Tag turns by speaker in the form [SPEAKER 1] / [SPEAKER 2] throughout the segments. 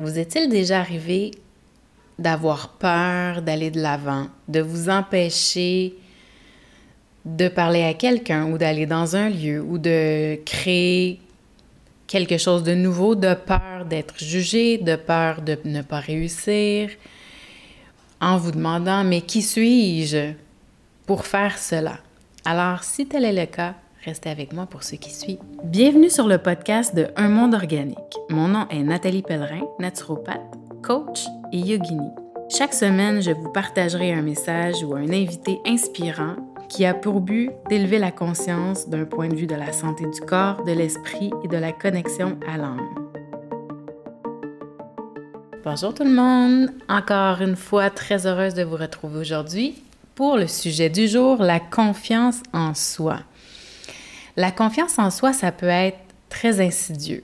[SPEAKER 1] vous est-il déjà arrivé d'avoir peur d'aller de l'avant, de vous empêcher de parler à quelqu'un ou d'aller dans un lieu ou de créer quelque chose de nouveau, de peur d'être jugé, de peur de ne pas réussir, en vous demandant, mais qui suis-je pour faire cela? Alors, si tel est le cas, Restez avec moi pour ce qui suit. Bienvenue sur le podcast de Un monde organique. Mon nom est Nathalie Pellerin, naturopathe, coach et yogini. Chaque semaine, je vous partagerai un message ou un invité inspirant qui a pour but d'élever la conscience d'un point de vue de la santé du corps, de l'esprit et de la connexion à l'âme. Bonjour tout le monde, encore une fois très heureuse de vous retrouver aujourd'hui pour le sujet du jour, la confiance en soi. La confiance en soi, ça peut être très insidieux.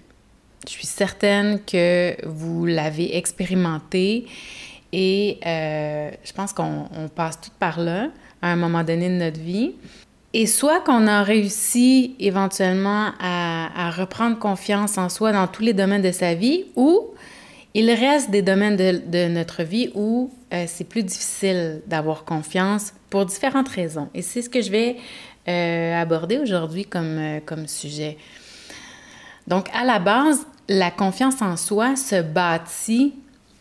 [SPEAKER 1] Je suis certaine que vous l'avez expérimenté et euh, je pense qu'on passe tout par là à un moment donné de notre vie. Et soit qu'on a réussi éventuellement à, reprendre confiance en soi dans tous les domaines de sa vie, ou il reste des domaines de, notre vie où euh, c'est plus difficile d'avoir confiance pour différentes raisons. Et c'est ce que je vais euh, aborder aujourd'hui comme, euh, comme sujet. Donc, à la base, la confiance en soi se bâtit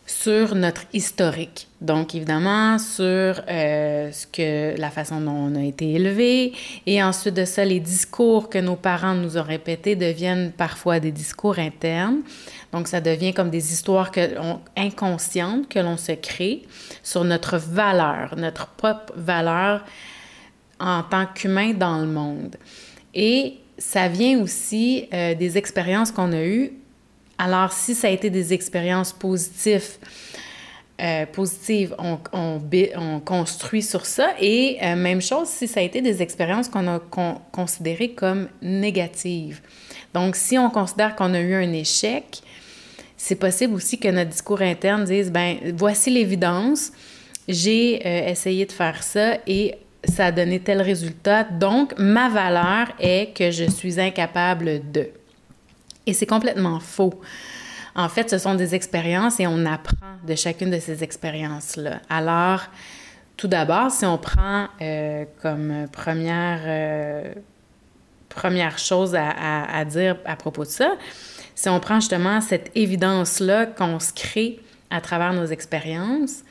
[SPEAKER 1] sur notre historique. Donc, évidemment, sur euh, ce que, la façon dont on a été élevé. Et ensuite de ça, les discours que nos parents nous ont répétés deviennent parfois des discours internes. Donc, ça devient comme des histoires que inconscientes que l'on se crée sur notre valeur, notre propre valeur en tant qu'humain dans le monde. Et ça vient aussi euh, des expériences qu'on a eues. Alors, si ça a été des expériences positives, euh, positives, on, on, construit sur ça. Et euh, même chose si ça a été des expériences qu'on a considérées comme négatives. Donc, si on considère qu'on a eu un échec, c'est possible aussi que notre discours interne dise, ben voici l'évidence, j'ai essayé de faire ça et ça a donné tel résultat. Donc, ma valeur est que je suis incapable de. Et c'est complètement faux. En fait, ce sont des expériences et on apprend de chacune de ces expériences-là. Alors, tout d'abord, si on prend euh, comme première, euh, première chose à, à, dire à propos de ça, si on prend justement cette évidence-là qu'on se crée à travers nos expériences,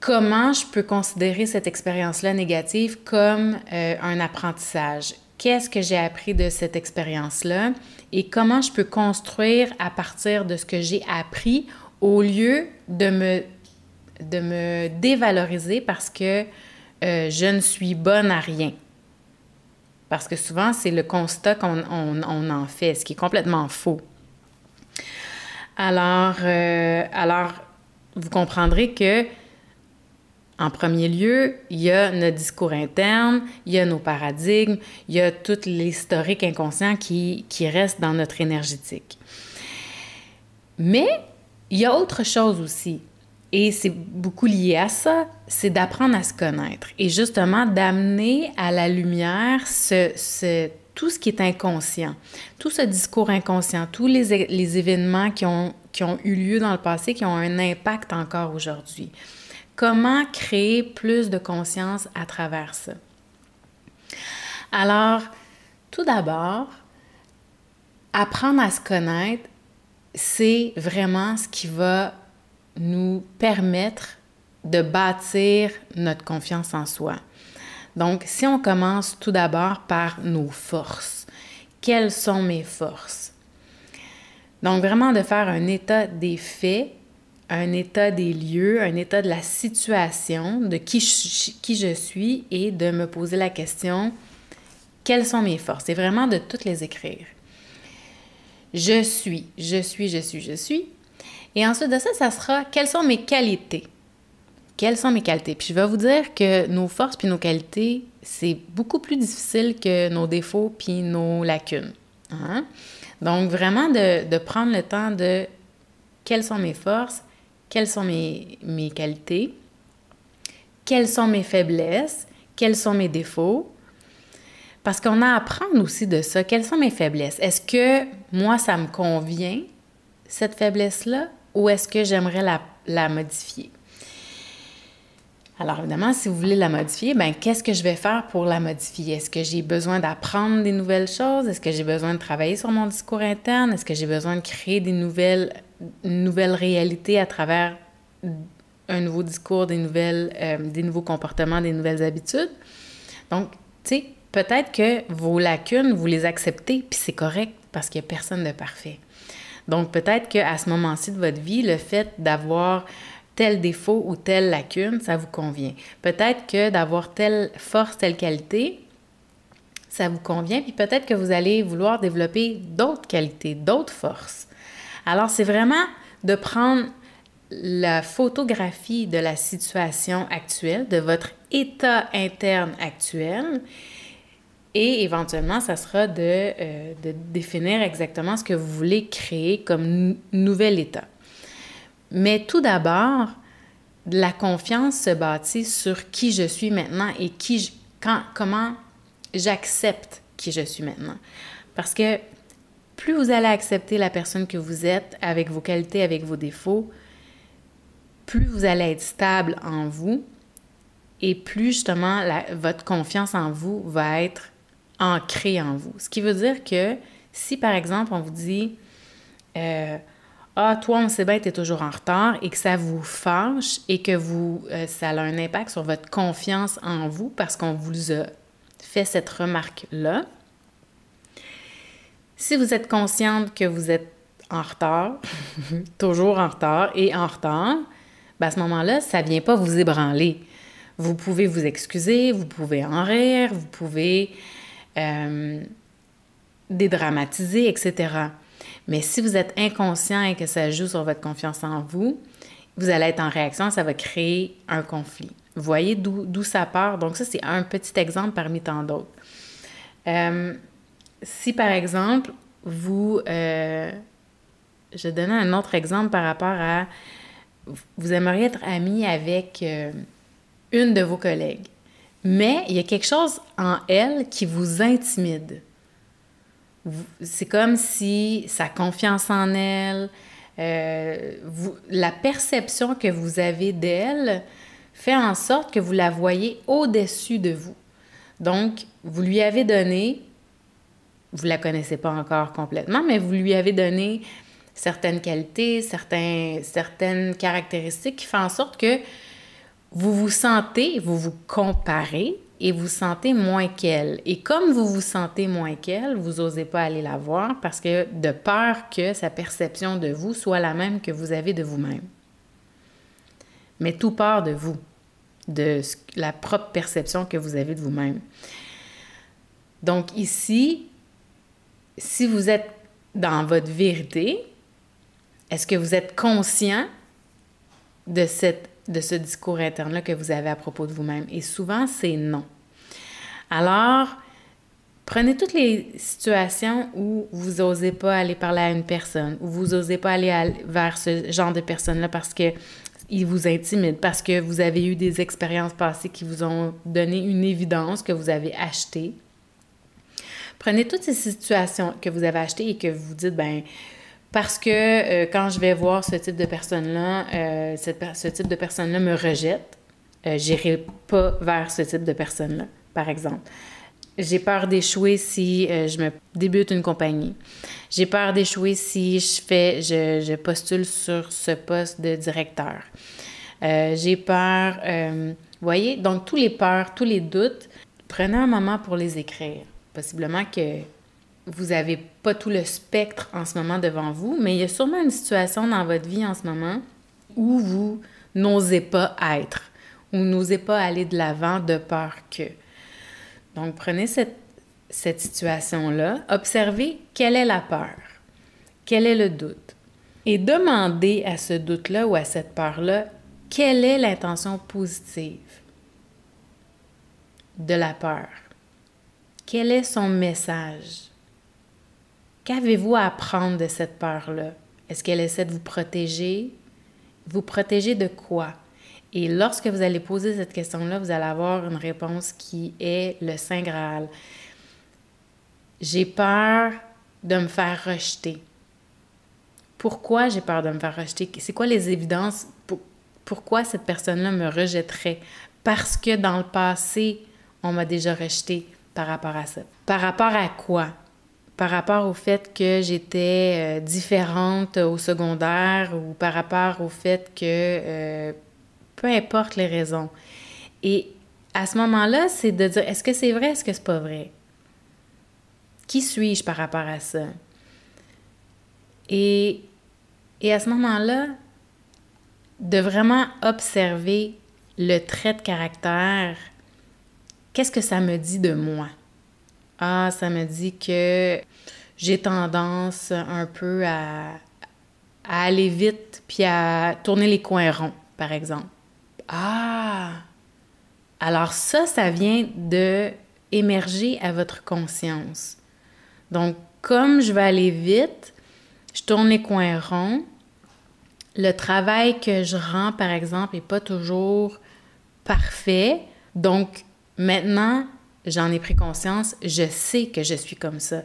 [SPEAKER 1] comment je peux considérer cette expérience-là négative comme euh, un apprentissage? Qu'est-ce que j'ai appris de cette expérience-là? Et comment je peux construire à partir de ce que j'ai appris au lieu de me, de me dévaloriser parce que euh, je ne suis bonne à rien? Parce que souvent, c'est le constat qu'on on, en fait, ce qui est complètement faux. Alors, euh, alors vous comprendrez que en premier lieu, il y a notre discours interne, il y a nos paradigmes, il y a tout l'historique inconscient qui, qui reste dans notre énergétique. Mais il y a autre chose aussi, et c'est beaucoup lié à ça, c'est d'apprendre à se connaître et justement d'amener à la lumière tout ce qui est inconscient, tout ce discours inconscient, tous les, les événements qui ont, qui ont eu lieu dans le passé, qui ont un impact encore aujourd'hui. Comment créer plus de conscience à travers ça? Alors, tout d'abord, apprendre à se connaître, c'est vraiment ce qui va nous permettre de bâtir notre confiance en soi. Donc, si on commence tout d'abord par nos forces, quelles sont mes forces? Donc, vraiment de faire un état des faits un état des lieux, un état de la situation, de qui je, qui je suis et de me poser la question, quelles sont mes forces? C'est vraiment de toutes les écrire. Je suis, je suis, je suis, je suis. Et ensuite de ça, ça sera quelles sont mes qualités? Quelles sont mes qualités? Puis je vais vous dire que nos forces puis nos qualités, c'est beaucoup plus difficile que nos défauts puis nos lacunes. Hein? Donc vraiment de, de prendre le temps de quelles sont mes forces, quelles sont mes, mes qualités, quelles sont mes faiblesses, quels sont mes défauts? Parce qu'on a à apprendre aussi de ça. Quelles sont mes faiblesses? Est-ce que moi, ça me convient, cette faiblesse-là ou est-ce que j'aimerais la, la modifier? Alors évidemment, si vous voulez la modifier, ben qu'est-ce que je vais faire pour la modifier? Est-ce que j'ai besoin d'apprendre des nouvelles choses? Est-ce que j'ai besoin de travailler sur mon discours interne? Est-ce que j'ai besoin de créer des nouvelles nouvelles réalités à travers un nouveau discours, des nouvelles euh, des nouveaux comportements, des nouvelles habitudes Donc, tu sais, peut-être que vos lacunes, vous les acceptez, puis c'est correct parce qu'il n'y a personne de parfait. Donc, peut-être qu'à ce moment-ci de votre vie, le fait d'avoir tel défaut ou telle lacune, ça vous convient. Peut-être que d'avoir telle force, telle qualité, ça vous convient, puis peut-être que vous allez vouloir développer d'autres qualités, d'autres forces. Alors, c'est vraiment de prendre la photographie de la situation actuelle, de votre état interne actuel, et éventuellement, ça sera de, euh, définir exactement ce que vous voulez créer comme nouvel état. Mais tout d'abord, la confiance se bâtit sur qui je suis maintenant et qui quand, comment j'accepte qui je suis maintenant. Parce que plus vous allez accepter la personne que vous êtes avec vos qualités, avec vos défauts, plus vous allez être stable en vous et plus justement votre confiance en vous va être ancrée en vous. Ce qui veut dire que si par exemple on vous dit euh, ah, toi, on sait bien, tu es toujours en retard et que ça vous fâche et que vous, euh, ça a un impact sur votre confiance en vous parce qu'on vous a fait cette remarque-là. Si vous êtes consciente que vous êtes en retard, toujours en retard et en retard, ben à ce moment-là, ça ne vient pas vous ébranler. Vous pouvez vous excuser, vous pouvez en rire, vous pouvez euh, dédramatiser, etc. Mais si vous êtes inconscient et que ça joue sur votre confiance en vous, vous allez être en réaction, ça va créer un conflit. Vous voyez d'où ça part? Donc ça, c'est un petit exemple parmi tant d'autres. Euh, si par exemple, vous... Euh, je donne un autre exemple par rapport à... Vous aimeriez être ami avec euh, une de vos collègues, mais il y a quelque chose en elle qui vous intimide c'est comme si sa confiance en elle, euh, la perception que vous avez d'elle fait en sorte que vous la voyez au-dessus de vous. Donc, vous lui avez donné, vous la connaissez pas encore complètement, mais vous lui avez donné certaines qualités, certains, certaines caractéristiques qui font en sorte que vous vous sentez, vous vous comparez et vous sentez moins qu'elle. Et comme vous vous sentez moins qu'elle, vous n'osez pas aller la voir parce que de peur que sa perception de vous soit la même que vous avez de vous-même. Mais tout part de vous, de la propre perception que vous avez de vous-même. Donc ici, si vous êtes dans votre vérité, est-ce que vous êtes conscient de cette de ce discours interne-là que vous avez à propos de vous-même? Et souvent, c'est non. Alors, prenez toutes les situations où vous n'osez pas aller parler à une personne, où vous n'osez pas aller vers ce genre de personne-là parce que il vous intimide, parce que vous avez eu des expériences passées qui vous ont donné une évidence que vous avez achetée. Prenez toutes ces situations que vous avez achetées et que vous dites, ben parce que euh, quand je vais voir ce type de personne-là, euh, ce type de personne-là me rejette, euh, j'irai pas vers ce type de personne-là, par exemple. J'ai peur d'échouer si euh, je me débute une compagnie. J'ai peur d'échouer si je fais, je, je, postule sur ce poste de directeur. J'ai peur, vous voyez, donc tous les peurs, tous les doutes, prenez un moment pour les écrire. Possiblement que vous n'avez pas tout le spectre en ce moment devant vous, mais il y a sûrement une situation dans votre vie en ce moment où vous n'osez pas être, ou n'osez pas aller de l'avant de peur que. Donc, prenez cette, cette situation-là, observez quelle est la peur, quel est le doute, et demandez à ce doute-là ou à cette peur-là quelle est l'intention positive de la peur. Quel est son message? Qu'avez-vous à apprendre de cette peur-là? Est-ce qu'elle essaie de vous protéger? Vous protéger de quoi? Et lorsque vous allez poser cette question-là, vous allez avoir une réponse qui est le Saint Graal. J'ai peur de me faire rejeter. pourquoi j'ai peur de me faire rejeter? C'est quoi les évidences? pourquoi cette personne-là me rejetterait? Parce que dans le passé, on m'a déjà rejeté par rapport à ça. Par rapport à quoi? Par rapport au fait que j'étais euh, différente au secondaire ou par rapport au fait que euh, peu importe les raisons. Et à ce moment-là, c'est de dire est-ce que c'est vrai, est-ce que c'est pas vrai? Qui suis-je par rapport à ça? Et, et à ce moment-là, de vraiment observer le trait de caractère, qu'est-ce que ça me dit de moi? Ah, ça me dit que j'ai tendance un peu à, aller vite puis à tourner les coins ronds, par exemple. Ah! Alors ça, ça vient de émerger à votre conscience. Donc, comme je vais aller vite, je tourne les coins ronds. Le travail que je rends, par exemple, n'est pas toujours parfait. Donc, maintenant, j'en ai pris conscience, je sais que je suis comme ça.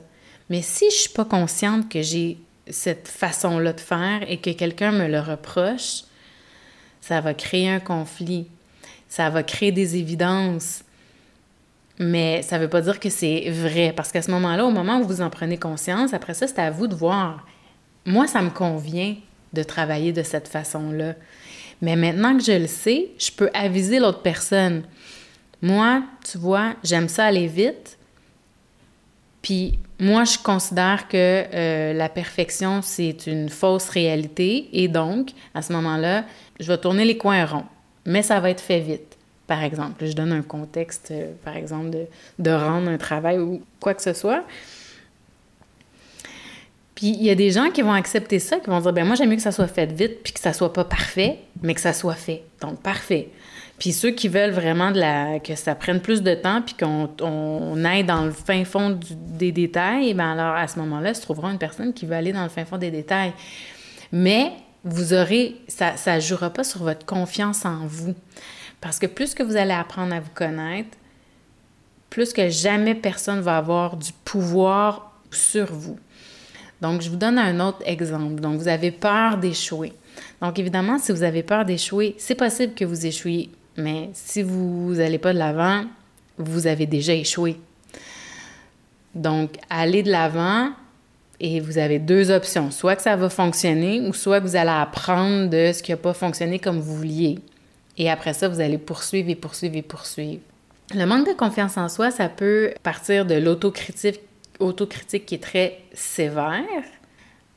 [SPEAKER 1] Mais si je suis pas consciente que j'ai cette façon-là de faire et que quelqu'un me le reproche, ça va créer un conflit, ça va créer des évidences. Mais ça ne veut pas dire que c'est vrai, parce qu'à ce moment-là, au moment où vous en prenez conscience, après ça, c'est à vous de voir. Moi, ça me convient de travailler de cette façon-là. Mais maintenant que je le sais, je peux aviser l'autre personne. Moi, tu vois, j'aime ça aller vite. Puis moi, je considère que euh, la perfection, c'est une fausse réalité. Et donc, à ce moment-là, je vais tourner les coins ronds. Mais ça va être fait vite. Par exemple, je donne un contexte, euh, par exemple, de, rendre un travail ou quoi que ce soit. Puis il y a des gens qui vont accepter ça, qui vont dire ben moi j'aime mieux que ça soit fait vite puis que ça soit pas parfait, mais que ça soit fait. Donc parfait. Puis ceux qui veulent vraiment que ça prenne plus de temps puis qu'on on aille dans le fin fond des détails, ben alors à ce moment-là, se trouvera une personne qui va aller dans le fin fond des détails. Mais vous aurez ça ça jouera pas sur votre confiance en vous. Parce que plus que vous allez apprendre à vous connaître, plus que jamais personne va avoir du pouvoir sur vous. Donc, je vous donne un autre exemple. Donc, vous avez peur d'échouer. Donc, évidemment, si vous avez peur d'échouer, c'est possible que vous échouiez. Mais si vous n'allez pas de l'avant, vous avez déjà échoué. Donc, allez de l'avant et vous avez deux options. Soit que ça va fonctionner ou soit que vous allez apprendre de ce qui n'a pas fonctionné comme vous vouliez. Et après ça, vous allez poursuivre et poursuivre et poursuivre. Le manque de confiance en soi, ça peut partir de l'autocritique autocritique qui est très sévère.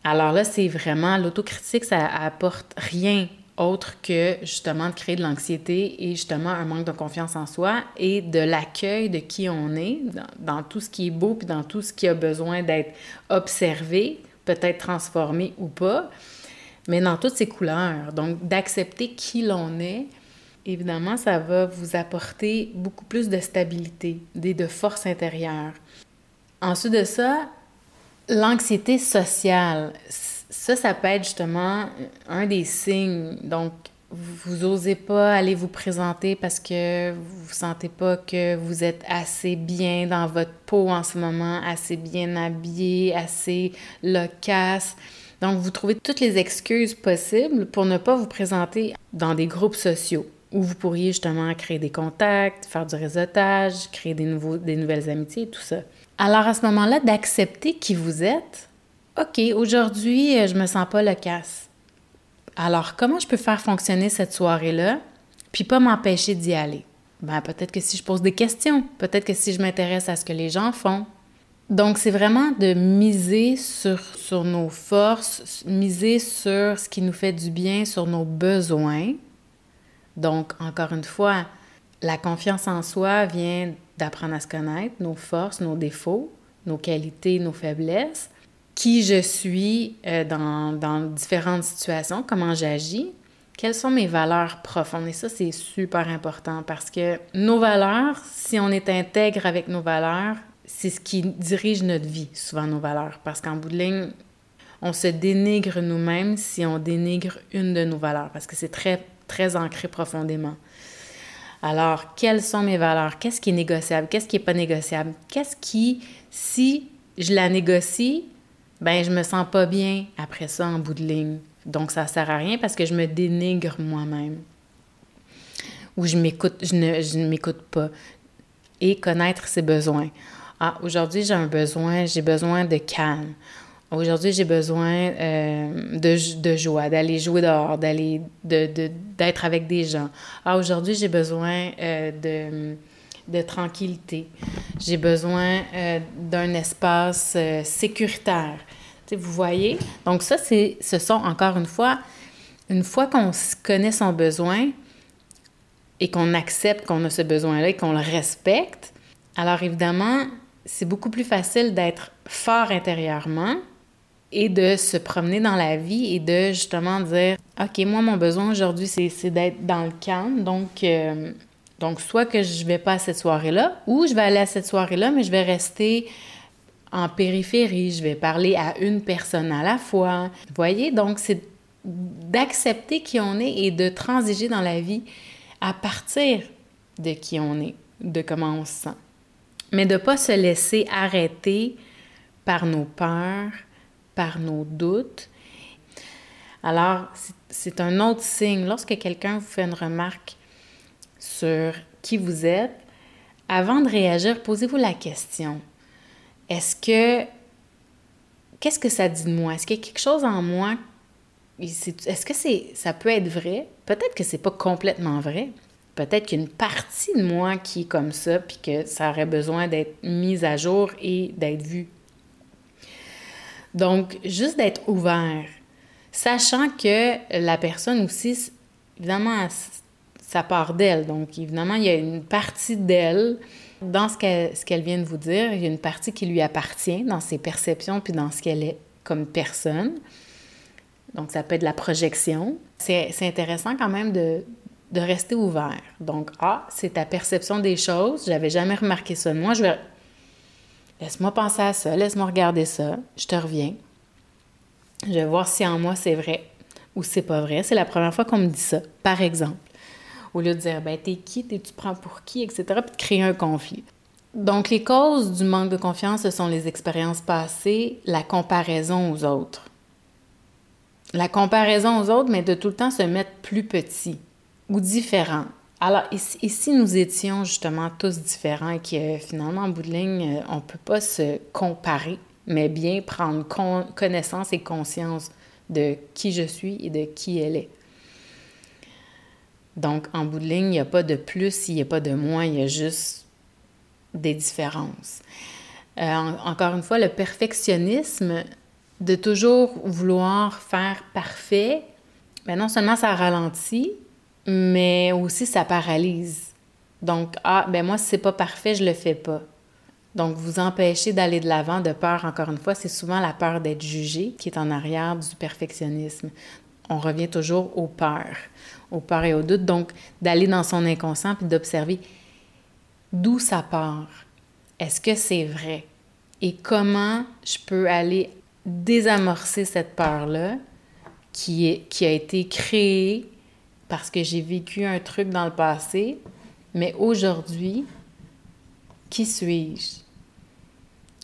[SPEAKER 1] Alors là, c'est vraiment l'autocritique, ça apporte rien autre que justement de créer de l'anxiété et justement un manque de confiance en soi et de l'accueil de qui on est dans, tout ce qui est beau puis dans tout ce qui a besoin d'être observé, peut-être transformé ou pas, mais dans toutes ses couleurs. Donc d'accepter qui l'on est, évidemment, ça va vous apporter beaucoup plus de stabilité, et de force intérieure. Ensuite de ça, l'anxiété sociale. Ça, ça peut être justement un des signes. Donc, vous n'osez pas aller vous présenter parce que vous ne sentez pas que vous êtes assez bien dans votre peau en ce moment, assez bien habillé, assez loquace. Donc, vous trouvez toutes les excuses possibles pour ne pas vous présenter dans des groupes sociaux où vous pourriez justement créer des contacts, faire du réseautage, créer des, nouveaux, des nouvelles amitiés, tout ça. Alors à ce moment-là, d'accepter qui vous êtes. OK, aujourd'hui, euh, je me sens pas loquace. Alors, comment je peux faire fonctionner cette soirée-là, puis pas m'empêcher d'y aller? Ben, peut-être que si je pose des questions, peut-être que si je m'intéresse à ce que les gens font. Donc, c'est vraiment de miser sur, sur nos forces, miser sur ce qui nous fait du bien, sur nos besoins. Donc, encore une fois, la confiance en soi vient d'apprendre à se connaître, nos forces, nos défauts, nos qualités, nos faiblesses, qui je suis euh, dans, dans, différentes situations, comment j'agis, quelles sont mes valeurs profondes. Et ça, c'est super important parce que nos valeurs, si on est intègre avec nos valeurs, c'est ce qui dirige notre vie, souvent nos valeurs. Parce qu'en bout de ligne, on se dénigre nous-mêmes si on dénigre une de nos valeurs, parce que c'est très, très ancré profondément. Alors, quelles sont mes valeurs? Qu'est-ce qui est négociable? Qu'est-ce qui n'est pas négociable? Qu'est-ce qui, si je la négocie, ben je me sens pas bien après ça en bout de ligne. Donc ça sert à rien parce que je me dénigre moi-même. Ou je m'écoute, je ne, je m'écoute pas. Et connaître ses besoins. Ah, aujourd'hui j'ai un besoin, j'ai besoin de calme. Aujourd'hui, j'ai besoin euh, de, de, joie, d'aller jouer dehors, d'aller de, d'être avec des gens. Ah, aujourd'hui, j'ai besoin euh, de, de tranquillité. J'ai besoin euh, d'un espace sécuritaire. sais, vous voyez? Donc ça, c'est, ce sont encore une fois, une fois qu'on connaît son besoin et qu'on accepte qu'on a ce besoin-là et qu'on le respecte, alors évidemment, c'est beaucoup plus facile d'être fort intérieurement et de se promener dans la vie et de justement dire OK, moi, mon besoin aujourd'hui, c'est d'être dans le calme. Donc, euh, donc, soit que je vais pas à cette soirée-là, ou je vais aller à cette soirée-là, mais je vais rester en périphérie. Je vais parler à une personne à la fois. Vous voyez? Donc, c'est d'accepter qui on est et de transiger dans la vie à partir de qui on est, de comment on se sent. Mais de ne pas se laisser arrêter par nos peurs, par nos doutes. Alors, c'est un autre signe. Lorsque quelqu'un vous fait une remarque sur qui vous êtes, avant de réagir, posez-vous la question. Est-ce que... Qu'est-ce que ça dit de moi? Est-ce qu'il y a quelque chose en moi? Est-ce que c'est, ça peut être vrai? Peut-être que c'est pas complètement vrai. Peut-être qu'il y a une partie de moi qui est comme ça, puis que ça aurait besoin d'être mise à jour et d'être vue. Donc, juste d'être ouvert, sachant que la personne aussi, évidemment, ça part d'elle. Donc, évidemment, il y a une partie d'elle dans ce qu'elle, vient de vous dire. Il y a une partie qui lui appartient dans ses perceptions puis dans ce qu'elle est comme personne. Donc, ça peut être la projection. C'est, intéressant quand même de, de rester ouvert. Donc, ah, c'est ta perception des choses. J'avais jamais remarqué ça. Moi, je vais Laisse-moi penser à ça, laisse-moi regarder ça, je te reviens. Je vais voir si en moi c'est vrai ou c'est pas vrai. C'est la première fois qu'on me dit ça, par exemple. Au lieu de dire, ben, t'es qui, t'es, tu prends pour qui, etc., puis de créer un conflit. Donc, les causes du manque de confiance, ce sont les expériences passées, la comparaison aux autres. La comparaison aux autres, mais de tout le temps se mettre plus petit ou différent. Alors, si nous étions justement tous différents et que finalement, en bout de ligne, euh, on ne peut pas se comparer, mais bien prendre connaissance et conscience de qui je suis et de qui elle est? Donc, en bout de ligne, il n'y a pas de plus, il n'y a pas de moins, il y a juste des différences. Euh, encore une fois, le perfectionnisme de toujours vouloir faire parfait, ben non seulement ça ralentit, mais aussi ça paralyse. Donc, ah, ben moi, si c'est pas parfait, je le fais pas. Donc, vous empêchez d'aller de l'avant de peur, encore une fois, c'est souvent la peur d'être jugé qui est en arrière du perfectionnisme. On revient toujours aux peurs, aux peurs et aux doutes. Donc, d'aller dans son inconscient puis d'observer d'où ça part. Est-ce que c'est vrai? Et comment je peux aller désamorcer cette peur-là qui, qui a été créée parce que j'ai vécu un truc dans le passé, mais aujourd'hui, qui suis-je?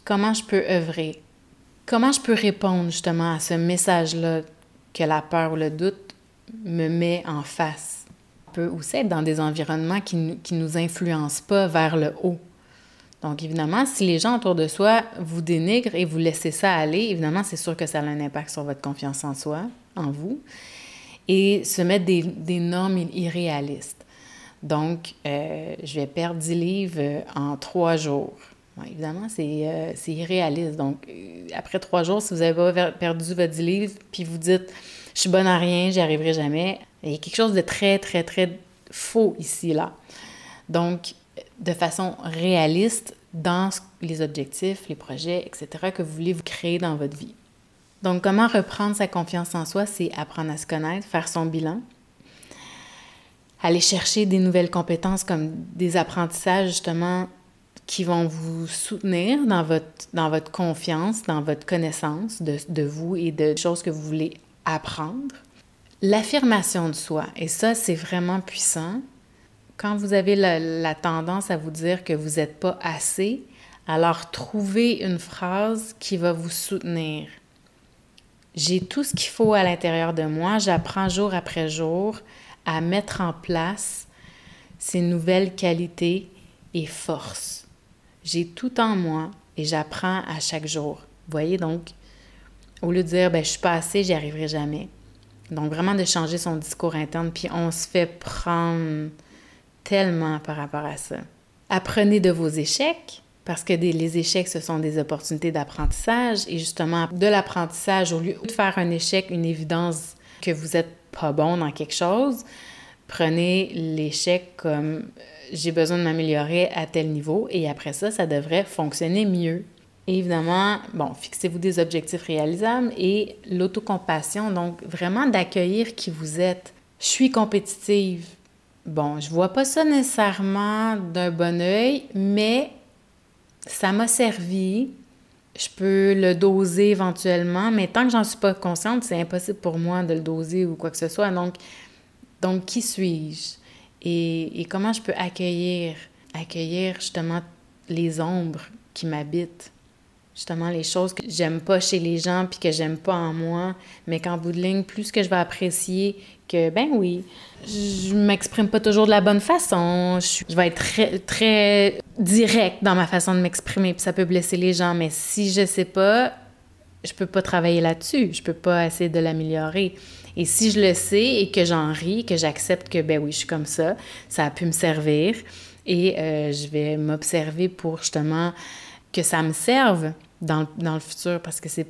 [SPEAKER 1] Comment je peux œuvrer? Comment je peux répondre justement à ce message-là que la peur ou le doute me met en face? On peut aussi être dans des environnements qui ne nous influencent pas vers le haut. Donc, évidemment, si les gens autour de soi vous dénigrent et vous laissez ça aller, évidemment, c'est sûr que ça a un impact sur votre confiance en soi, en vous et se mettre des, des normes irréalistes. Donc, euh, je vais perdre 10 livres en trois jours. Évidemment, euh, c'est irréaliste. Donc, après trois jours, si vous n'avez pas perdu votre 10 livres, puis vous dites « je suis bonne à rien, j'y arriverai jamais », il y a quelque chose de très, très, très faux ici, là. Donc, de façon réaliste dans les objectifs, les projets, etc., que vous voulez vous créer dans votre vie. Donc, comment reprendre sa confiance en soi, c'est apprendre à se connaître, faire son bilan, aller chercher des nouvelles compétences comme des apprentissages justement qui vont vous soutenir dans votre, dans votre confiance, dans votre connaissance de, de vous et de choses que vous voulez apprendre. L'affirmation de soi, et ça c'est vraiment puissant. Quand vous avez la, la tendance à vous dire que vous n'êtes pas assez, alors trouvez une phrase qui va vous soutenir j'ai tout ce qu'il faut à l'intérieur de moi. J'apprends jour après jour à mettre en place ces nouvelles qualités et forces. J'ai tout en moi et j'apprends à chaque jour. Voyez donc, au lieu de dire ben, je suis pas assez, j'y arriverai jamais. Donc vraiment de changer son discours interne, puis on se fait prendre tellement par rapport à ça. Apprenez de vos échecs, parce que les échecs, ce sont des opportunités d'apprentissage. Et justement, de l'apprentissage, au lieu de faire un échec une évidence que vous n'êtes pas bon dans quelque chose, prenez l'échec comme euh, j'ai besoin de m'améliorer à tel niveau et après ça, ça devrait fonctionner mieux. évidemment, bon, fixez-vous des objectifs réalisables et l'autocompassion, donc vraiment d'accueillir qui vous êtes. Je suis compétitive. Bon, je vois pas ça nécessairement d'un bon œil, mais ça m'a servi. Je peux le doser éventuellement, mais tant que j'en suis pas consciente, c'est impossible pour moi de le doser ou quoi que ce soit. Donc, donc qui suis-je? Et, comment je peux accueillir, accueillir justement les ombres qui m'habitent? Justement, les choses que j'aime pas chez les gens puis que j'aime pas en moi, mais qu'en bout de ligne, plus que je vais apprécier que, ben oui, je m'exprime pas toujours de la bonne façon. Je, vais être très, très direct dans ma façon de m'exprimer, puis ça peut blesser les gens. Mais si je sais pas, je peux pas travailler là-dessus. Je peux pas essayer de l'améliorer. Et si je le sais et que j'en ris, que j'accepte que, ben oui, je suis comme ça, ça a pu me servir et euh, je vais m'observer pour justement que ça me serve dans, dans le futur parce que c'est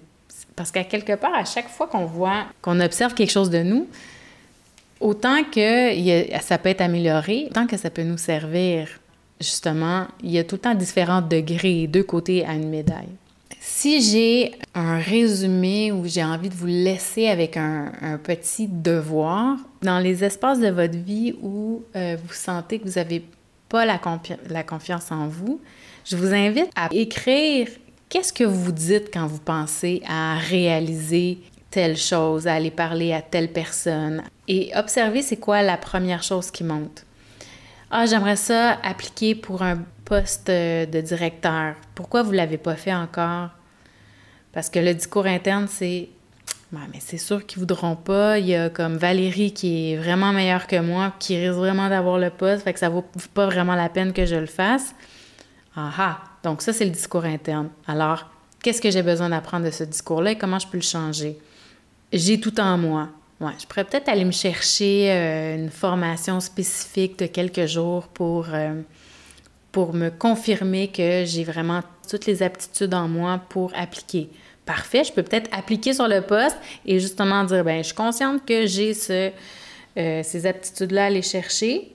[SPEAKER 1] parce qu'à quelque part, à chaque fois qu'on voit, qu'on observe quelque chose de nous, autant que ça peut être amélioré, autant que ça peut nous servir, justement, il y a tout le temps différents degrés, deux côtés à une médaille. Si j'ai un résumé où j'ai envie de vous laisser avec un, petit devoir, dans les espaces de votre vie où euh, vous sentez que vous n'avez pas la, la confiance en vous, je vous invite à écrire qu'est-ce que vous dites quand vous pensez à réaliser telle chose, à aller parler à telle personne. Et observer c'est quoi la première chose qui monte. Ah, j'aimerais ça appliquer pour un poste de directeur. Pourquoi vous ne l'avez pas fait encore? Parce que le discours interne, c'est mais c'est sûr qu'ils voudront pas. Il y a comme Valérie qui est vraiment meilleure que moi, qui risque vraiment d'avoir le poste, fait que ça vaut pas vraiment la peine que je le fasse. Ah ah! Donc ça, c'est le discours interne. Alors, qu'est-ce que j'ai besoin d'apprendre de ce discours-là et comment je peux le changer? j'ai tout en moi. Ouais, je pourrais peut-être aller me chercher euh, une formation spécifique de quelques jours pour, euh, pour me confirmer que j'ai vraiment toutes les aptitudes en moi pour appliquer. Parfait, je peux peut-être appliquer sur le poste et justement dire, ben je suis consciente que j'ai ce, euh, ces aptitudes-là à aller chercher.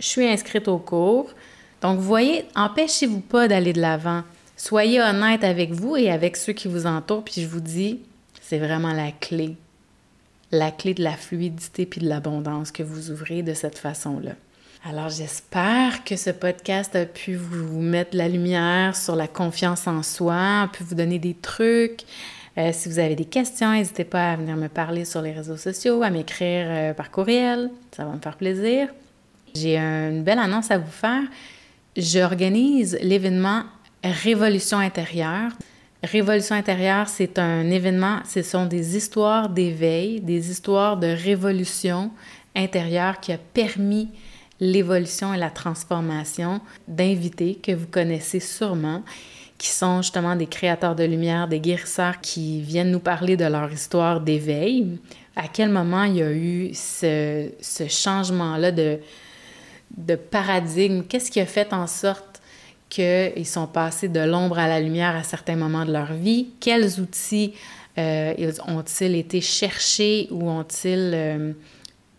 [SPEAKER 1] Je suis inscrite au cours. Donc, voyez, empêchez-vous pas d'aller de l'avant. Soyez honnête avec vous et avec ceux qui vous entourent, puis je vous dis, c'est vraiment la clé. La clé de la fluidité puis de l'abondance que vous ouvrez de cette façon-là. Alors j'espère que ce podcast a pu vous mettre la lumière sur la confiance en soi, a pu vous donner des trucs. Euh, si vous avez des questions, n'hésitez pas à venir me parler sur les réseaux sociaux, à m'écrire euh, par courriel. Ça va me faire plaisir. J'ai une belle annonce à vous faire. J'organise l'événement Révolution intérieure. Révolution intérieure, c'est un événement, ce sont des histoires d'éveil, des histoires de révolution intérieure qui a permis l'évolution et la transformation d'invités que vous connaissez sûrement, qui sont justement des créateurs de lumière, des guérisseurs qui viennent nous parler de leur histoire d'éveil. À quel moment il y a eu ce, ce changement-là de, de paradigme? Qu'est-ce qui a fait en sorte qu'ils sont passés de l'ombre à la lumière à certains moments de leur vie, quels outils euh, ont-ils été cherchés ou ont-ils euh,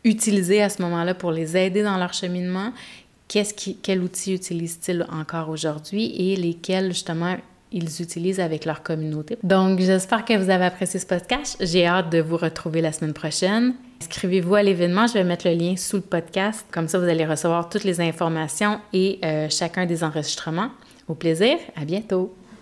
[SPEAKER 1] utilisés à ce moment-là pour les aider dans leur cheminement, qu'est-ce qui, quels outils utilisent-ils encore aujourd'hui et lesquels justement ils utilisent avec leur communauté? Donc, j'espère que vous avez apprécié ce podcast. J'ai hâte de vous retrouver la semaine prochaine. Inscrivez-vous à l'événement. Je vais mettre le lien sous le podcast. Comme ça, vous allez recevoir toutes les informations et euh, chacun des enregistrements. Au plaisir. À bientôt.